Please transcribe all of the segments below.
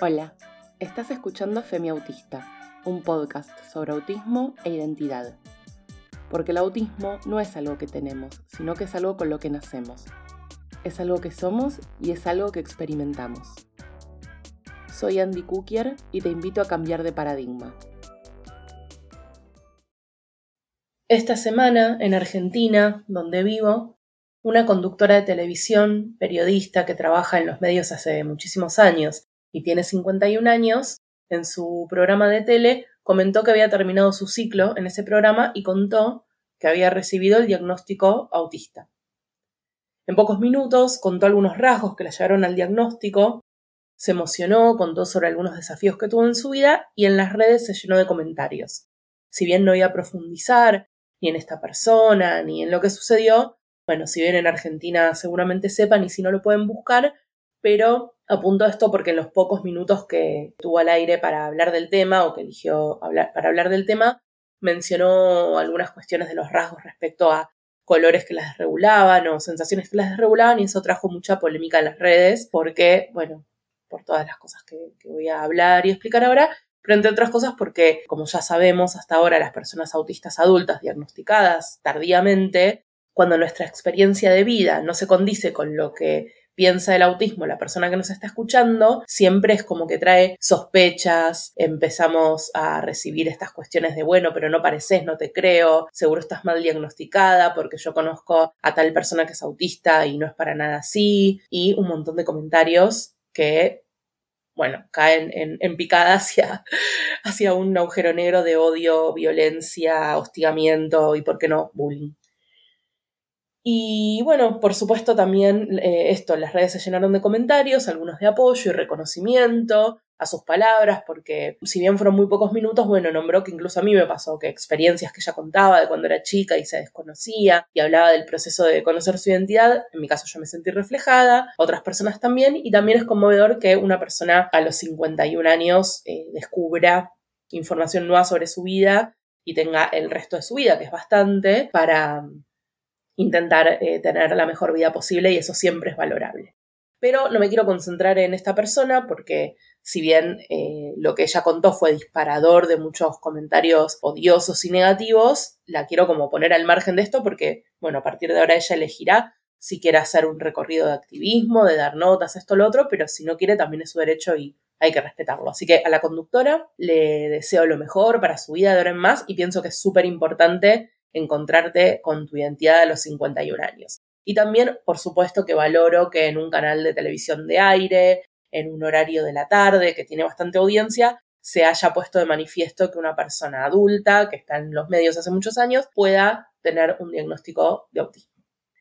Hola, estás escuchando Femi Autista, un podcast sobre autismo e identidad. Porque el autismo no es algo que tenemos, sino que es algo con lo que nacemos. Es algo que somos y es algo que experimentamos. Soy Andy Cookier y te invito a cambiar de paradigma. Esta semana, en Argentina, donde vivo, una conductora de televisión, periodista que trabaja en los medios hace muchísimos años y tiene 51 años, en su programa de tele comentó que había terminado su ciclo en ese programa y contó que había recibido el diagnóstico autista. En pocos minutos contó algunos rasgos que la llevaron al diagnóstico, se emocionó, contó sobre algunos desafíos que tuvo en su vida y en las redes se llenó de comentarios. Si bien no iba a profundizar ni en esta persona ni en lo que sucedió, bueno, si bien en Argentina seguramente sepan y si no lo pueden buscar, pero apunto esto porque en los pocos minutos que tuvo al aire para hablar del tema o que eligió hablar, para hablar del tema, mencionó algunas cuestiones de los rasgos respecto a colores que las desregulaban o sensaciones que las desregulaban y eso trajo mucha polémica en las redes porque, bueno, por todas las cosas que, que voy a hablar y explicar ahora, pero entre otras cosas porque, como ya sabemos, hasta ahora las personas autistas adultas diagnosticadas tardíamente, cuando nuestra experiencia de vida no se condice con lo que piensa el autismo la persona que nos está escuchando, siempre es como que trae sospechas, empezamos a recibir estas cuestiones de, bueno, pero no pareces, no te creo, seguro estás mal diagnosticada porque yo conozco a tal persona que es autista y no es para nada así, y un montón de comentarios que bueno, caen en, en, picada hacia, hacia un agujero negro de odio, violencia, hostigamiento y, ¿por qué no?, bullying. Y bueno, por supuesto también eh, esto, las redes se llenaron de comentarios, algunos de apoyo y reconocimiento a sus palabras, porque si bien fueron muy pocos minutos, bueno, nombró que incluso a mí me pasó que experiencias que ella contaba de cuando era chica y se desconocía y hablaba del proceso de conocer su identidad, en mi caso yo me sentí reflejada, otras personas también, y también es conmovedor que una persona a los 51 años eh, descubra información nueva sobre su vida y tenga el resto de su vida, que es bastante, para intentar eh, tener la mejor vida posible y eso siempre es valorable. Pero no me quiero concentrar en esta persona porque si bien eh, lo que ella contó fue disparador de muchos comentarios odiosos y negativos, la quiero como poner al margen de esto porque, bueno, a partir de ahora ella elegirá si quiere hacer un recorrido de activismo, de dar notas, esto, lo otro, pero si no quiere también es su derecho y hay que respetarlo. Así que a la conductora le deseo lo mejor para su vida de ahora en más y pienso que es súper importante encontrarte con tu identidad a los 51 años. Y también, por supuesto, que valoro que en un canal de televisión de aire, en un horario de la tarde que tiene bastante audiencia, se haya puesto de manifiesto que una persona adulta que está en los medios hace muchos años pueda tener un diagnóstico de autismo.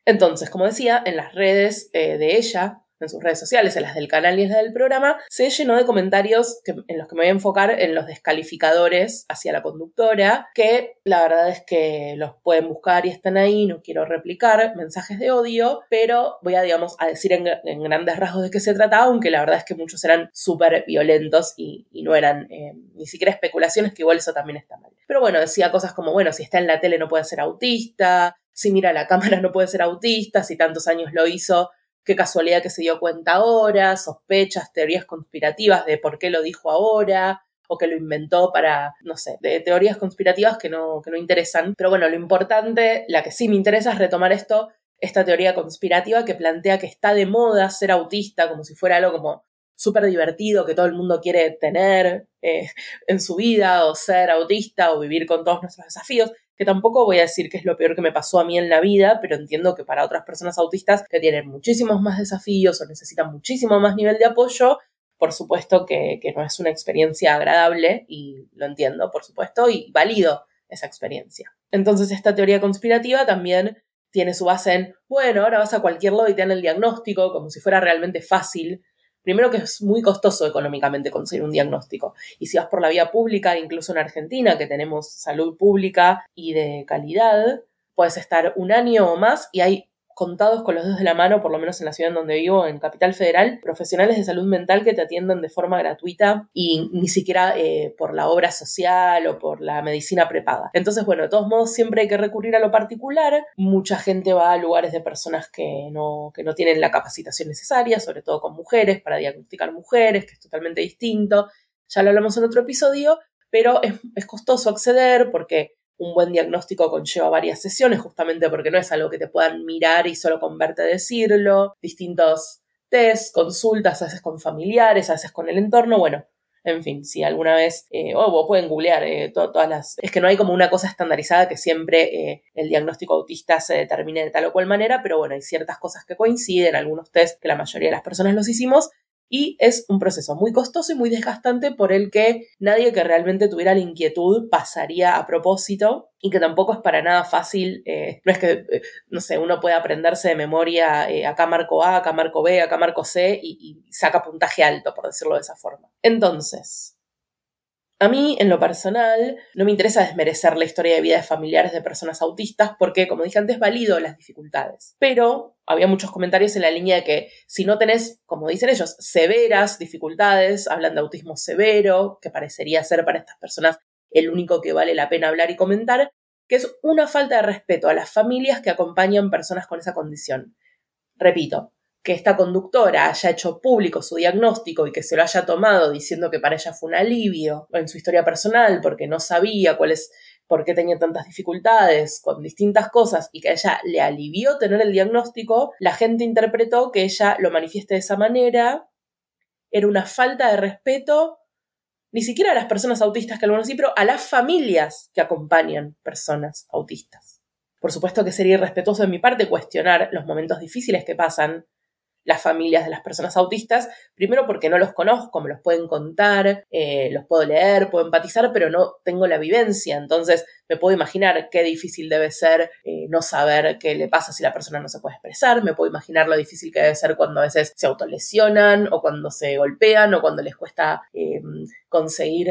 Entonces, como decía, en las redes eh, de ella en sus redes sociales, en las del canal y en las del programa, se llenó de comentarios en los que me voy a enfocar en los descalificadores hacia la conductora, que la verdad es que los pueden buscar y están ahí, no quiero replicar mensajes de odio, pero voy a, digamos, a decir en, grandes rasgos de qué se trataba, aunque la verdad es que muchos eran súper violentos y, no eran eh, ni siquiera especulaciones, que igual eso también está mal. Pero bueno, decía cosas como, bueno, si está en la tele no puede ser autista, si mira la cámara no puede ser autista, si tantos años lo hizo qué casualidad que se dio cuenta ahora, sospechas, teorías conspirativas de por qué lo dijo ahora, o que lo inventó para, no sé, de teorías conspirativas que no, que no interesan. Pero bueno, lo importante, la que sí me interesa es retomar esto, esta teoría conspirativa que plantea que está de moda ser autista, como si fuera algo como súper divertido que todo el mundo quiere tener eh, en su vida, o ser autista, o vivir con todos nuestros desafíos que tampoco voy a decir que es lo peor que me pasó a mí en la vida, pero entiendo que para otras personas autistas que tienen muchísimos más desafíos o necesitan muchísimo más nivel de apoyo, por supuesto que, no es una experiencia agradable y lo entiendo, por supuesto, y valido esa experiencia. Entonces esta teoría conspirativa también tiene su base en, bueno, ahora vas a cualquier lado y te dan el diagnóstico como si fuera realmente fácil Primero que es muy costoso económicamente conseguir un diagnóstico. Y si vas por la vía pública, incluso en Argentina, que tenemos salud pública y de calidad, puedes estar un año o más y hay contados con los dedos de la mano, por lo menos en la ciudad en donde vivo, en Capital Federal, profesionales de salud mental que te atienden de forma gratuita y ni siquiera eh, por la obra social o por la medicina prepaga. Entonces, bueno, de todos modos, siempre hay que recurrir a lo particular. Mucha gente va a lugares de personas que no, que no tienen la capacitación necesaria, sobre todo con mujeres, para diagnosticar mujeres, que es totalmente distinto. Ya lo hablamos en otro episodio, pero es, es costoso acceder porque un buen diagnóstico conlleva varias sesiones, justamente porque no es algo que te puedan mirar y solo con verte decirlo, distintos test, consultas, a veces con familiares, a veces con el entorno, bueno, en fin, si alguna vez, eh, o pueden googlear eh, todas las... Es que no hay como una cosa estandarizada que siempre eh, el diagnóstico autista se determine de tal o cual manera, pero bueno, hay ciertas cosas que coinciden, algunos test que la mayoría de las personas los hicimos, y es un proceso muy costoso y muy desgastante por el que nadie que realmente tuviera la inquietud pasaría a propósito y que tampoco es para nada fácil, eh, no es que, eh, no sé, uno puede aprenderse de memoria eh, acá marco A, acá marco B, acá marco C y saca puntaje alto, por decirlo de esa forma. Entonces, a mí, en lo personal, no me interesa desmerecer la historia de vida de familiares de personas autistas porque, como dije antes, valido las dificultades. Pero había muchos comentarios en la línea de que si no tenés, como dicen ellos, severas dificultades, hablan de autismo severo, que parecería ser para estas personas el único que vale la pena hablar y comentar, que es una falta de respeto a las familias que acompañan personas con esa condición. Repito, que esta conductora haya hecho público su diagnóstico y que se lo haya tomado diciendo que para ella fue un alivio en su historia personal porque no sabía cuál es, por qué tenía tantas dificultades con distintas cosas y que a ella le alivió tener el diagnóstico, la gente interpretó que ella lo manifieste de esa manera, era una falta de respeto ni siquiera a las personas autistas que lo sí, pero a las familias que acompañan personas autistas. Por supuesto que sería irrespetuoso de mi parte cuestionar los momentos difíciles que pasan las familias de las personas autistas, primero porque no los conozco, me los pueden contar, eh, los puedo leer, puedo empatizar, pero no tengo la vivencia, entonces me puedo imaginar qué difícil debe ser eh, no saber qué le pasa si la persona no se puede expresar, me puedo imaginar lo difícil que debe ser cuando a veces se autolesionan o cuando se golpean o cuando les cuesta eh, conseguir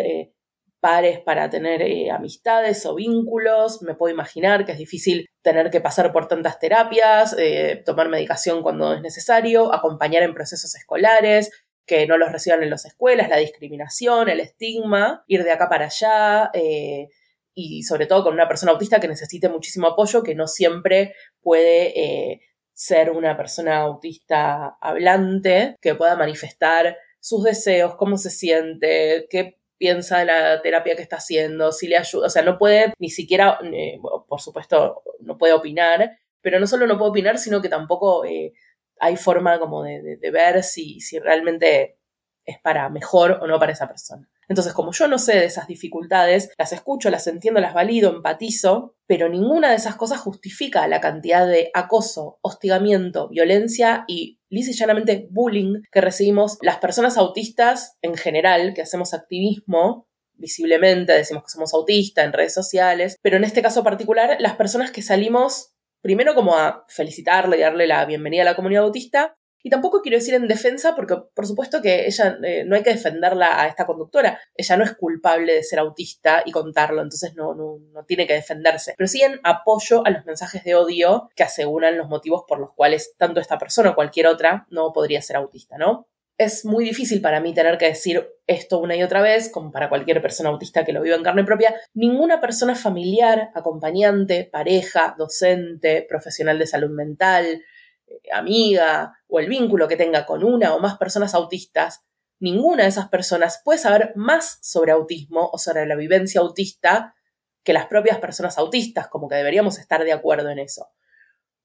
pares para tener eh, amistades o vínculos. Me puedo imaginar que es difícil tener que pasar por tantas terapias, eh, tomar medicación cuando es necesario, acompañar en procesos escolares, que no los reciban en las escuelas, la discriminación, el estigma, ir de acá para allá. Eh, y sobre todo con una persona autista que necesite muchísimo apoyo, que no siempre puede ser una persona autista hablante, que pueda manifestar sus deseos, cómo se siente, qué piensa de la terapia que está haciendo, si le ayuda, o sea, no puede ni siquiera, eh, por supuesto, no puede opinar, pero no solo no puede opinar, sino que tampoco eh, hay forma como de, ver si, si realmente es para mejor o no para esa persona. Entonces, como yo no sé de esas dificultades, las escucho, las entiendo, las valido, empatizo, pero ninguna de esas cosas justifica la cantidad de acoso, hostigamiento, violencia y lisa y llanamente bullying que recibimos las personas autistas en general, que hacemos activismo visiblemente, decimos que somos autistas en redes sociales, pero en este caso particular, las personas que salimos primero como a felicitarle y darle la bienvenida a la comunidad autista, y tampoco quiero decir en defensa, porque por supuesto que ella eh, no hay que defenderla a esta conductora. Ella no es culpable de ser autista y contarlo, entonces no, no, no tiene que defenderse. Pero sí en apoyo a los mensajes de odio que aseguran los motivos por los cuales tanto esta persona o cualquier otra no podría ser autista, ¿no? es muy difícil para mí tener que decir esto una y otra vez, como para cualquier persona autista que lo viva en carne propia. Ninguna persona familiar, acompañante, pareja, docente, profesional de salud mental, amiga o el vínculo que tenga con una o más personas autistas, ninguna de esas personas puede saber más sobre autismo o sobre la vivencia autista que las propias personas autistas, como que deberíamos estar de acuerdo en eso.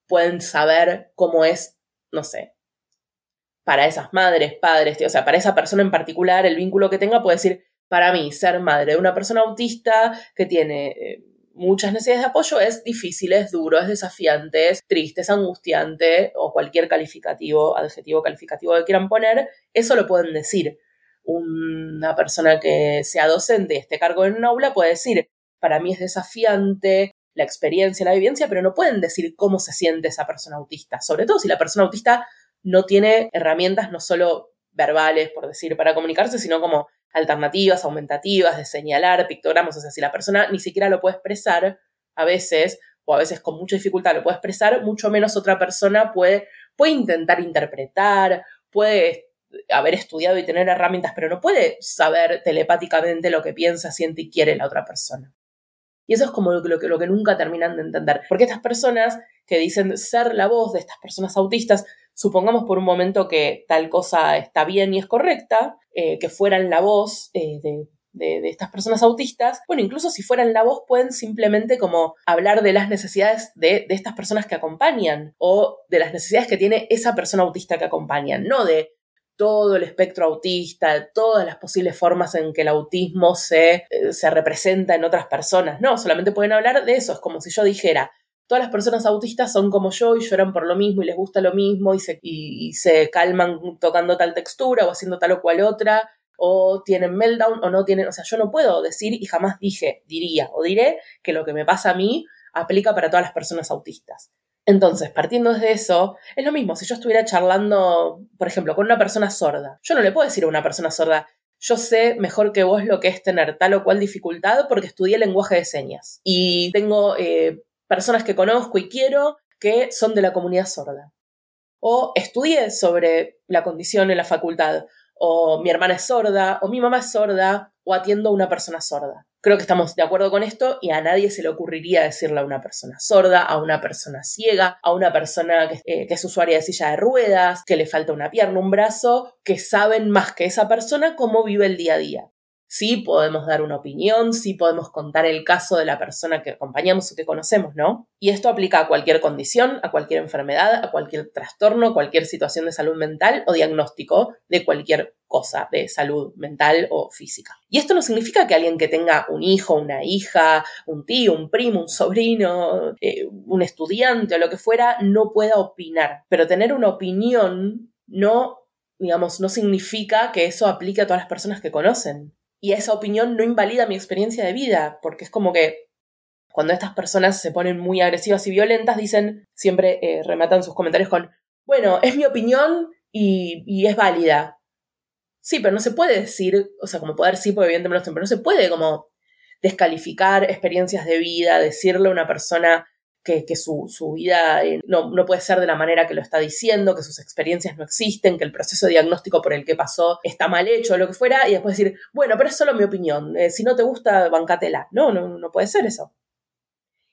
Pueden saber cómo es, no sé, para esas madres, padres, o sea, para esa persona en particular, el vínculo que tenga puede decir, para mí, ser madre de una persona autista que tiene eh, muchas necesidades de apoyo es difícil, es duro, es desafiante, es triste, es angustiante o cualquier calificativo, adjetivo calificativo que quieran poner, eso lo pueden decir. Una persona que sea docente y esté cargo en un aula puede decir, para mí es desafiante la experiencia, la vivencia, pero no pueden decir cómo se siente esa persona autista, sobre todo si la persona autista no tiene herramientas no solo verbales, por decir, para comunicarse, sino como alternativas, aumentativas, de señalar pictogramas, o sea, si la persona ni siquiera lo puede expresar a veces, o a veces con mucha dificultad lo puede expresar, mucho menos otra persona puede, puede intentar interpretar, puede haber estudiado y tener herramientas, pero no puede saber telepáticamente lo que piensa, siente y quiere la otra persona. Y eso es como lo lo que nunca terminan de entender. Porque estas personas que dicen ser la voz de estas personas autistas, supongamos por un momento que tal cosa está bien y es correcta, eh, que fueran la voz eh, de de, estas personas autistas, bueno, incluso si fueran la voz, pueden simplemente como hablar de las necesidades de, de estas personas que acompañan o de las necesidades que tiene esa persona autista que acompañan, no de todo el espectro autista, todas las posibles formas en que el autismo se, eh, se representa en otras personas. No, solamente pueden hablar de eso. Es como si yo dijera, todas las personas autistas son como yo y lloran por lo mismo y les gusta lo mismo y se, y se calman tocando tal textura o haciendo tal o cual otra o tienen meltdown o no tienen, o sea, yo no puedo decir y jamás dije, diría o diré que lo que me pasa a mí aplica para todas las personas autistas. Entonces, partiendo de eso, es lo mismo, si yo estuviera charlando, por ejemplo, con una persona sorda, yo no le puedo decir a una persona sorda, yo sé mejor que vos lo que es tener tal o cual dificultad porque estudié lenguaje de señas y tengo eh, personas que conozco y quiero que son de la comunidad sorda. O estudié sobre la condición en la facultad o mi hermana es sorda, o mi mamá es sorda, o atiendo a una persona sorda. Creo que estamos de acuerdo con esto y a nadie se le ocurriría decirle a una persona sorda, a una persona ciega, a una persona que, eh, que, es usuaria de silla de ruedas, que le falta una pierna, un brazo, que saben más que esa persona cómo vive el día a día sí podemos dar una opinión, sí podemos contar el caso de la persona que acompañamos o que conocemos, ¿no? Y esto aplica a cualquier condición, a cualquier enfermedad, a cualquier trastorno, cualquier situación de salud mental o diagnóstico de cualquier cosa de salud mental o física. Y esto no significa que alguien que tenga un hijo, una hija, un tío, un primo, un sobrino, eh, un estudiante o lo que fuera, no pueda opinar. Pero tener una opinión no, digamos, no significa que eso aplique a todas las personas que conocen y esa opinión no invalida mi experiencia de vida, porque es como que cuando estas personas se ponen muy agresivas y violentas, dicen, siempre eh, rematan sus comentarios con, bueno, es mi opinión y, es válida. Sí, pero no se puede decir, o sea, como poder sí, porque evidentemente no, pero no se puede como descalificar experiencias de vida, decirle a una persona que, su, vida eh, no, puede ser de la manera que lo está diciendo, que sus experiencias no existen, que el proceso diagnóstico por el que pasó está mal hecho, lo que fuera, y después decir, bueno, pero es solo mi opinión, eh, si no te gusta, bancatela. No, no, no puede ser eso.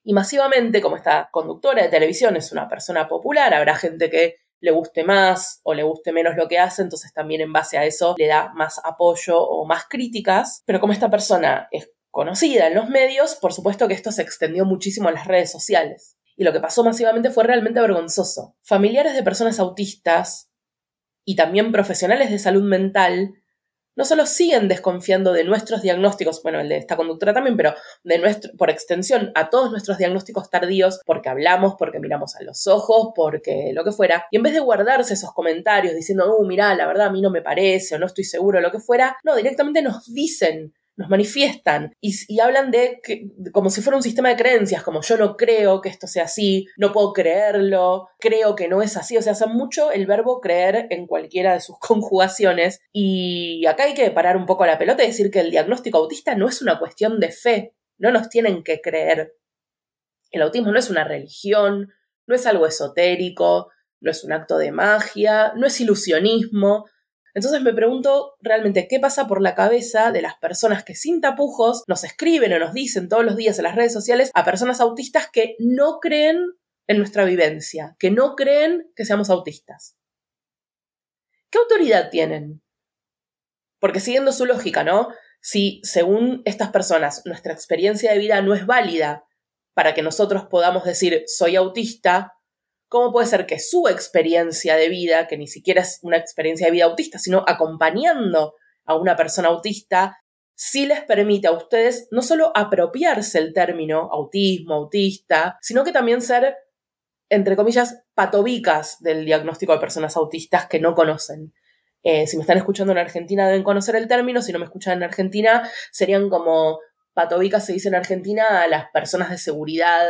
Y masivamente, como esta conductora de televisión es una persona popular, habrá gente que le guste más o le guste menos lo que hace, entonces también en base a eso le da más apoyo o más críticas, pero como esta persona es conocida en los medios, por supuesto que esto se extendió muchísimo a las redes sociales. Y lo que pasó masivamente fue realmente vergonzoso. Familiares de personas autistas y también profesionales de salud mental no solo siguen desconfiando de nuestros diagnósticos, bueno, el de esta conductora también, pero de nuestro, por extensión a todos nuestros diagnósticos tardíos, porque hablamos, porque miramos a los ojos, porque lo que fuera, y en vez de guardarse esos comentarios diciendo, uh, mira, la verdad a mí no me parece o no estoy seguro, lo que fuera, no, directamente nos dicen nos manifiestan y, hablan de, que, como si fuera un sistema de creencias, como yo no creo que esto sea así, no puedo creerlo, creo que no es así, o sea, hace mucho el verbo creer en cualquiera de sus conjugaciones y acá hay que parar un poco la pelota y decir que el diagnóstico autista no es una cuestión de fe, no nos tienen que creer. El autismo no es una religión, no es algo esotérico, no es un acto de magia, no es ilusionismo, entonces me pregunto realmente qué pasa por la cabeza de las personas que sin tapujos nos escriben o nos dicen todos los días en las redes sociales a personas autistas que no creen en nuestra vivencia, que no creen que seamos autistas. ¿Qué autoridad tienen? Porque siguiendo su lógica, ¿no? Si según estas personas nuestra experiencia de vida no es válida para que nosotros podamos decir soy autista, ¿Cómo puede ser que su experiencia de vida, que ni siquiera es una experiencia de vida autista, sino acompañando a una persona autista, sí les permite a ustedes no solo apropiarse el término autismo, autista, sino que también ser, entre comillas, patobicas del diagnóstico de personas autistas que no conocen? Eh, si me están escuchando en Argentina deben conocer el término, si no me escuchan en Argentina serían como patobicas se dice en Argentina a las personas de seguridad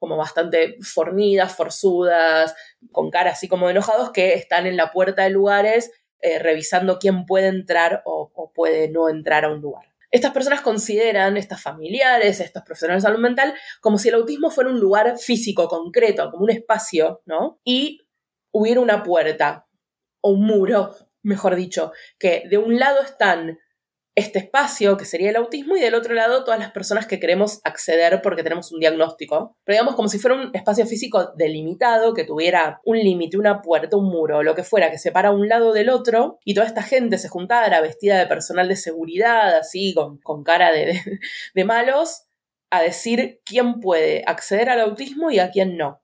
como bastante fornidas, forzudas, con cara así como enojados, que están en la puerta de lugares eh, revisando quién puede entrar o, puede no entrar a un lugar. Estas personas consideran, estas familiares, estos profesionales de salud mental, como si el autismo fuera un lugar físico, concreto, como un espacio, ¿no? Y hubiera una puerta, o un muro, mejor dicho, que de un lado están este espacio, que sería el autismo, y del otro lado todas las personas que queremos acceder porque tenemos un diagnóstico. Pero digamos como si fuera un espacio físico delimitado, que tuviera un límite, una puerta, un muro, lo que fuera, que separa un lado del otro, y toda esta gente se juntara vestida de personal de seguridad, así, con, con cara de, de malos, a decir quién puede acceder al autismo y a quién no.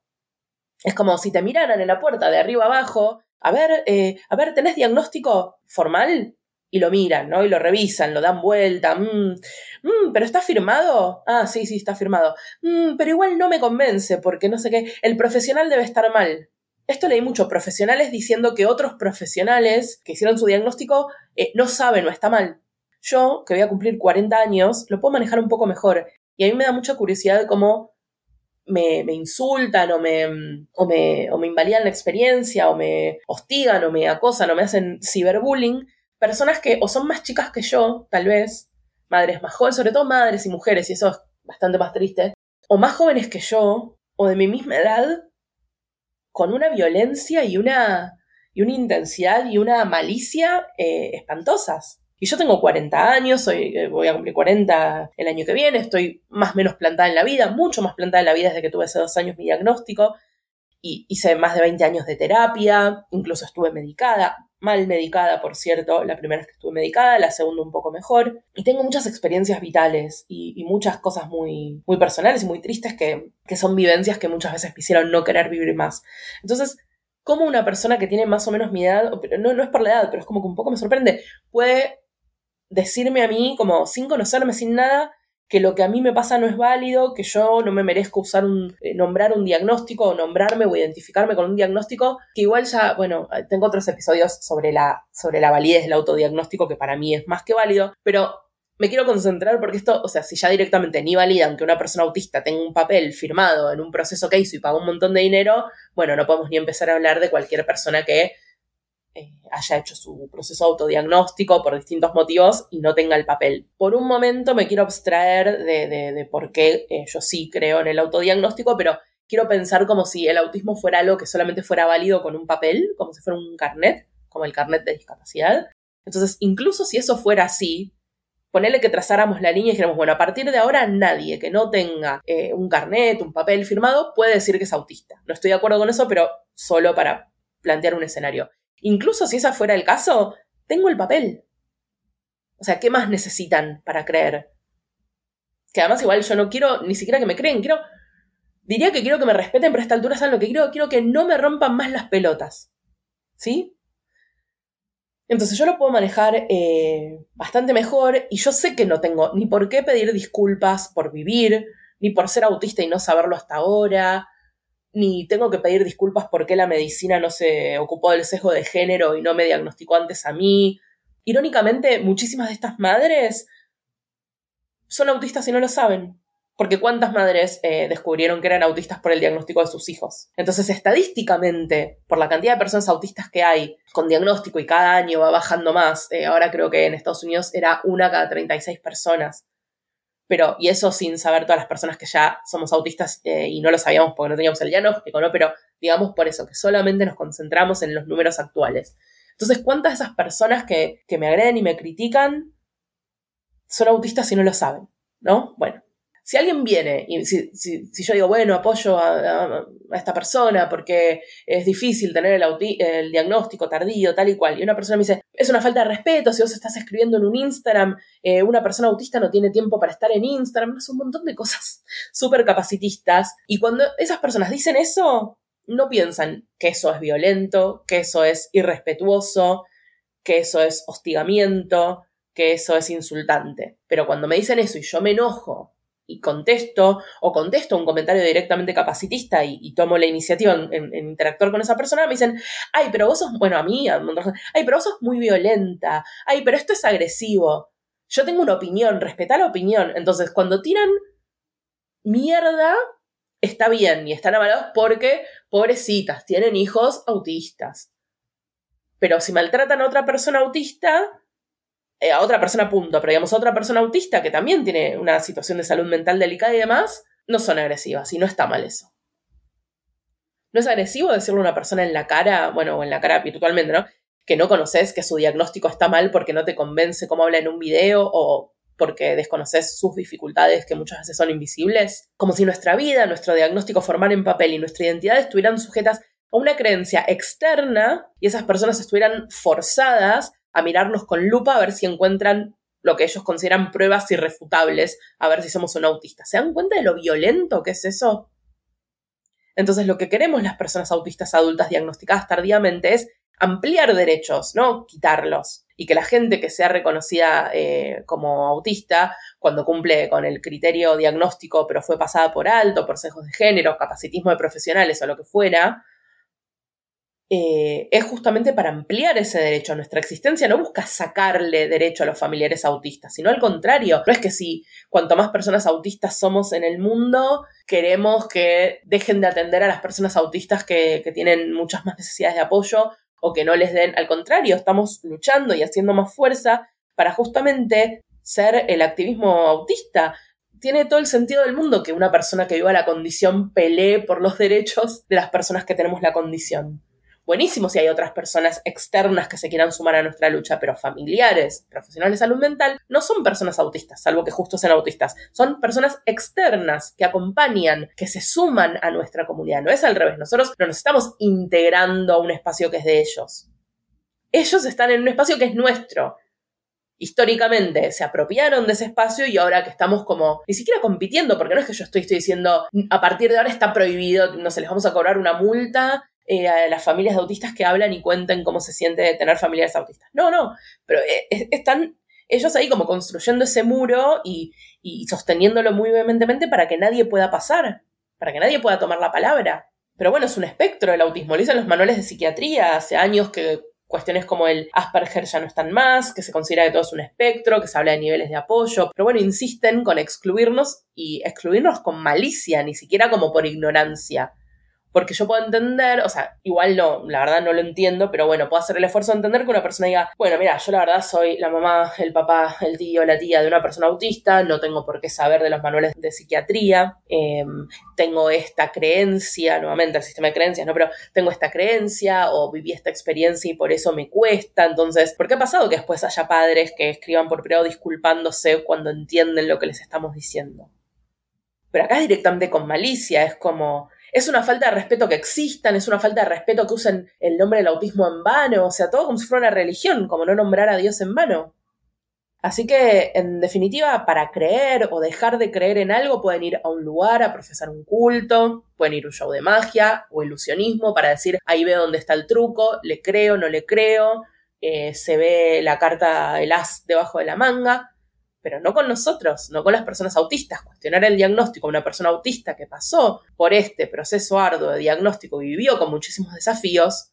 Es como si te miraran en la puerta de arriba abajo, a ver, eh, a ver, ¿tenés diagnóstico formal? Y lo miran, ¿no? Y lo revisan, lo dan vuelta. Mm, mm, ¿Pero está firmado? Ah, sí, sí, está firmado. Mm, pero igual no me convence, porque no sé qué. El profesional debe estar mal. Esto leí mucho, profesionales diciendo que otros profesionales que hicieron su diagnóstico eh, no saben o está mal. Yo, que voy a cumplir 40 años, lo puedo manejar un poco mejor. Y a mí me da mucha curiosidad cómo me, insultan o me, o, me, o me invalidan la experiencia o me hostigan o me acosan o me hacen ciberbullying, personas que o son más chicas que yo, tal vez, madres más jóvenes, sobre todo madres y mujeres, y eso es bastante más triste, o más jóvenes que yo, o de mi misma edad, con una violencia y una, y una intensidad y una malicia eh, espantosas. Y yo tengo 40 años, soy, eh, voy a cumplir 40 el año que viene, estoy más o menos plantada en la vida, mucho más plantada en la vida desde que tuve hace dos años mi diagnóstico. Y hice más de 20 años de terapia, incluso estuve medicada, mal medicada, por cierto, la primera vez que estuve medicada, la segunda un poco mejor. Y tengo muchas experiencias vitales y, muchas cosas muy, muy personales y muy tristes que, que son vivencias que muchas veces me hicieron no querer vivir más. Entonces, ¿cómo una persona que tiene más o menos mi edad, no, no es por la edad, pero es como que un poco me sorprende, puede decirme a mí, como sin conocerme, sin nada, que lo que a mí me pasa no es válido, que yo no me merezco usar un, eh, nombrar un diagnóstico o nombrarme o identificarme con un diagnóstico, que igual ya, bueno, tengo otros episodios sobre la, sobre la validez del autodiagnóstico, que para mí es más que válido, pero me quiero concentrar porque esto, o sea, si ya directamente ni validan que una persona autista tenga un papel firmado en un proceso que hizo y pagó un montón de dinero, bueno, no podemos ni empezar a hablar de cualquier persona que eh, haya hecho su proceso autodiagnóstico por distintos motivos y no tenga el papel. Por un momento me quiero abstraer de, por qué eh, yo sí creo en el autodiagnóstico, pero quiero pensar como si el autismo fuera algo que solamente fuera válido con un papel, como si fuera un carnet, como el carnet de discapacidad. Entonces, incluso si eso fuera así, ponerle que trazáramos la línea y dijéramos, bueno, a partir de ahora nadie que no tenga eh, un carnet, un papel firmado, puede decir que es autista. No estoy de acuerdo con eso, pero solo para plantear un escenario. Incluso si esa fuera el caso, tengo el papel. O sea, ¿qué más necesitan para creer? Que además igual yo no quiero ni siquiera que me creen, quiero... Diría que quiero que me respeten, pero a esta altura saben lo que quiero, quiero que no me rompan más las pelotas. ¿Sí? Entonces yo lo puedo manejar eh, bastante mejor y yo sé que no tengo ni por qué pedir disculpas por vivir, ni por ser autista y no saberlo hasta ahora, ni tengo que pedir disculpas porque la medicina no se ocupó del sesgo de género y no me diagnosticó antes a mí. Irónicamente, muchísimas de estas madres son autistas y no lo saben. Porque cuántas madres eh, descubrieron que eran autistas por el diagnóstico de sus hijos. Entonces, estadísticamente, por la cantidad de personas autistas que hay con diagnóstico y cada año va bajando más, eh, ahora creo que en Estados Unidos era una cada 36 personas pero, y eso sin saber todas las personas que ya somos autistas eh, y no lo sabíamos porque no teníamos el diagnóstico, ¿no? Pero digamos por eso, que solamente nos concentramos en los números actuales. Entonces, ¿cuántas de esas personas que, que me agreden y me critican son autistas y no lo saben? ¿No? Bueno, si alguien viene y si, yo digo, bueno, apoyo a, esta persona porque es difícil tener el, diagnóstico tardío, tal y cual, y una persona me dice, es una falta de respeto, si vos estás escribiendo en un Instagram, eh, una persona autista no tiene tiempo para estar en Instagram, es un montón de cosas súper capacitistas. Y cuando esas personas dicen eso, no piensan que eso es violento, que eso es irrespetuoso, que eso es hostigamiento, que eso es insultante. Pero cuando me dicen eso y yo me enojo y contesto, o contesto un comentario directamente capacitista y, tomo la iniciativa en, interactuar con esa persona, me dicen, ay, pero vos sos, bueno, a mí, ay, pero vos sos muy violenta, ay, pero esto es agresivo. Yo tengo una opinión, respeta la opinión. Entonces, cuando tiran mierda, está bien y están avalados porque, pobrecitas, tienen hijos autistas. Pero si maltratan a otra persona autista, eh, a otra persona punto, pero digamos a otra persona autista que también tiene una situación de salud mental delicada y demás, no son agresivas y no está mal eso. No es agresivo decirle a una persona en la cara, bueno, o en la cara virtualmente, ¿no? Que no conoces, que su diagnóstico está mal porque no te convence cómo habla en un video o porque desconoces sus dificultades que muchas veces son invisibles, como si nuestra vida, nuestro diagnóstico formal en papel y nuestra identidad estuvieran sujetas a una creencia externa y esas personas estuvieran forzadas a mirarnos con lupa a ver si encuentran lo que ellos consideran pruebas irrefutables, a ver si somos un autista. ¿Se dan cuenta de lo violento que es eso? Entonces, lo que queremos las personas autistas adultas diagnosticadas tardíamente es ampliar derechos, no quitarlos. Y que la gente que sea reconocida eh, como autista, cuando cumple con el criterio diagnóstico, pero fue pasada por alto, por sesgos de género, capacitismo de profesionales o lo que fuera, eh, es justamente para ampliar ese derecho a nuestra existencia. No busca sacarle derecho a los familiares autistas, sino al contrario. No es que si cuanto más personas autistas somos en el mundo, queremos que dejen de atender a las personas autistas que, que tienen muchas más necesidades de apoyo o que no les den. Al contrario, estamos luchando y haciendo más fuerza para justamente ser el activismo autista tiene todo el sentido del mundo que una persona que viva la condición pelee por los derechos de las personas que tenemos la condición buenísimo si hay otras personas externas que se quieran sumar a nuestra lucha, pero familiares, profesionales de salud mental, no son personas autistas, salvo que justo sean autistas. Son personas externas que acompañan, que se suman a nuestra comunidad. No es al revés, nosotros no nos estamos integrando a un espacio que es de ellos. Ellos están en un espacio que es nuestro, históricamente se apropiaron de ese espacio y ahora que estamos como ni siquiera compitiendo, porque no es que yo estoy, estoy diciendo a partir de ahora está prohibido, no se les vamos a cobrar una multa eh, a las familias de autistas que hablan y cuenten cómo se siente tener familiares autistas. No, no, pero eh, están ellos ahí como construyendo ese muro y, y sosteniéndolo muy vehementemente para que nadie pueda pasar, para que nadie pueda tomar la palabra. Pero bueno, es un espectro el autismo. Lo dicen los manuales de psiquiatría hace años que cuestiones como el Asperger ya no están más, que se considera que todo es un espectro, que se habla de niveles de apoyo, pero bueno, insisten con excluirnos y excluirnos con malicia, ni siquiera como por ignorancia. Porque yo puedo entender, o sea, igual no, la verdad no lo entiendo, pero bueno, puedo hacer el esfuerzo de entender que una persona diga, bueno, mira, yo la verdad soy la mamá, el papá, el tío, la tía de una persona autista, no tengo por qué saber de los manuales de psiquiatría, em, tengo esta creencia, nuevamente el sistema de creencias, ¿no? Pero tengo esta creencia o viví esta experiencia y por eso me cuesta. Entonces, ¿por qué ha pasado que después haya padres que escriban por privado disculpándose cuando entienden lo que les estamos diciendo? Pero acá es directamente con malicia, es como, es una falta de respeto que existan, es una falta de respeto que usen el nombre del autismo en vano, o sea, todo como si fuera una religión, como no nombrar a Dios en vano. Así que, en definitiva, para creer o dejar de creer en algo, pueden ir a un lugar a profesar un culto, pueden ir a un show de magia o ilusionismo para decir, ahí veo dónde está el truco, le creo, no le creo, eh, se ve la carta, el as debajo de la manga pero no con nosotros, no con las personas autistas. Cuestionar el diagnóstico de una persona autista que pasó por este proceso arduo de diagnóstico y vivió con muchísimos desafíos,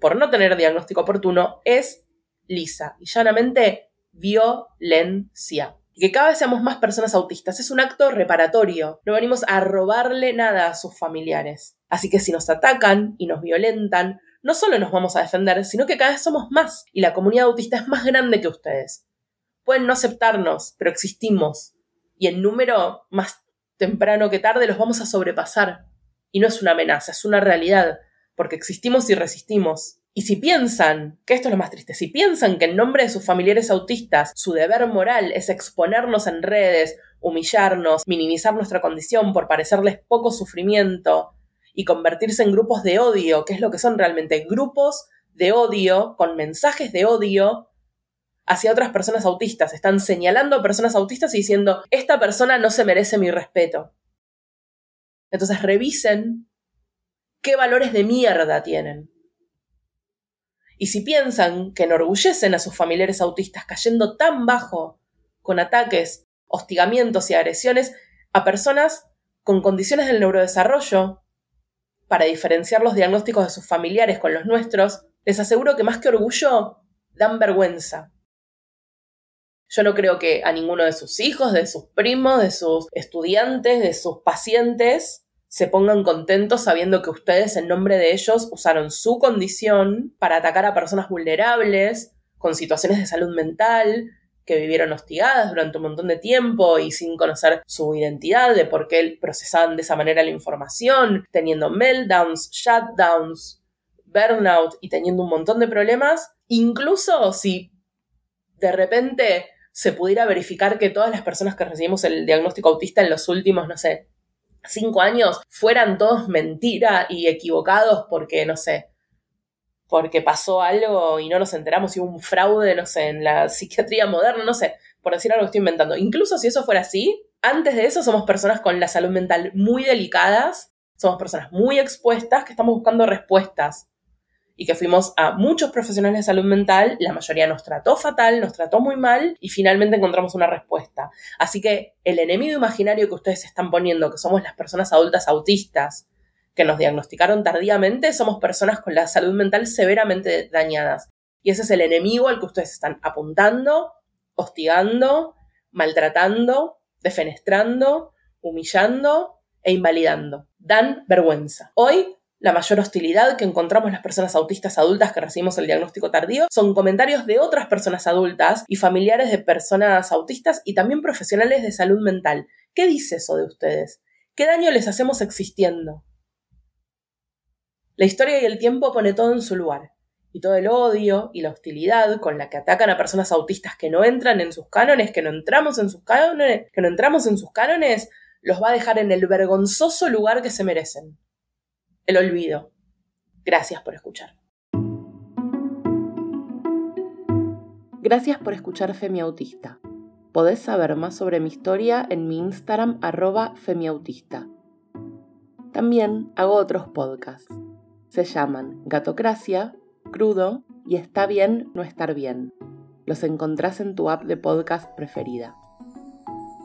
por no tener diagnóstico oportuno, es lisa y llanamente violencia. Y que cada vez seamos más personas autistas es un acto reparatorio. No venimos a robarle nada a sus familiares. Así que si nos atacan y nos violentan, no solo nos vamos a defender, sino que cada vez somos más y la comunidad autista es más grande que ustedes. Pueden no aceptarnos, pero existimos. Y en número, más temprano que tarde, los vamos a sobrepasar. Y no es una amenaza, es una realidad, porque existimos y resistimos. Y si piensan, que esto es lo más triste, si piensan que en nombre de sus familiares autistas su deber moral es exponernos en redes, humillarnos, minimizar nuestra condición por parecerles poco sufrimiento y convertirse en grupos de odio, que es lo que son realmente grupos de odio, con mensajes de odio, hacia otras personas autistas, están señalando a personas autistas y diciendo, esta persona no se merece mi respeto. Entonces revisen qué valores de mierda tienen. Y si piensan que enorgullecen a sus familiares autistas cayendo tan bajo con ataques, hostigamientos y agresiones a personas con condiciones del neurodesarrollo, para diferenciar los diagnósticos de sus familiares con los nuestros, les aseguro que más que orgullo, dan vergüenza. Yo no creo que a ninguno de sus hijos, de sus primos, de sus estudiantes, de sus pacientes se pongan contentos sabiendo que ustedes en nombre de ellos usaron su condición para atacar a personas vulnerables, con situaciones de salud mental, que vivieron hostigadas durante un montón de tiempo y sin conocer su identidad, de por qué procesaban de esa manera la información, teniendo meltdowns, shutdowns, burnout y teniendo un montón de problemas, incluso si de repente se pudiera verificar que todas las personas que recibimos el diagnóstico autista en los últimos, no sé, cinco años fueran todos mentira y equivocados porque, no sé, porque pasó algo y no nos enteramos y hubo un fraude, no sé, en la psiquiatría moderna, no sé, por decir algo que estoy inventando. Incluso si eso fuera así, antes de eso somos personas con la salud mental muy delicadas, somos personas muy expuestas que estamos buscando respuestas y que fuimos a muchos profesionales de salud mental, la mayoría nos trató fatal, nos trató muy mal y finalmente encontramos una respuesta. Así que el enemigo imaginario que ustedes están poniendo, que somos las personas adultas autistas, que nos diagnosticaron tardíamente, somos personas con la salud mental severamente dañadas. Y ese es el enemigo al que ustedes están apuntando, hostigando, maltratando, defenestrando, humillando e invalidando. Dan vergüenza. Hoy la mayor hostilidad que encontramos las personas autistas adultas que recibimos el diagnóstico tardío son comentarios de otras personas adultas y familiares de personas autistas y también profesionales de salud mental. ¿Qué dice eso de ustedes? ¿Qué daño les hacemos existiendo? La historia y el tiempo pone todo en su lugar, y todo el odio y la hostilidad con la que atacan a personas autistas que no entran en sus cánones, que no entramos en sus cánones, que no entramos en sus cánones, los va a dejar en el vergonzoso lugar que se merecen el olvido. Gracias por escuchar. Gracias por escuchar Femiautista. Podés saber más sobre mi historia en mi Instagram arroba femiautista. También hago otros podcasts. Se llaman Gatocracia, Crudo y Está bien no estar bien. Los encontrás en tu app de podcast preferida.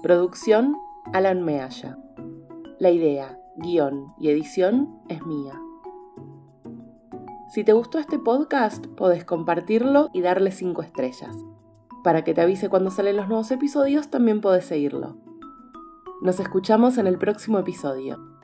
Producción Alan Mealla. La idea, guion y edición es mía. Si te gustó este podcast, podés compartirlo y darle 5 estrellas. Para que te avise cuando salen los nuevos episodios, también podés seguirlo. Nos escuchamos en el próximo episodio.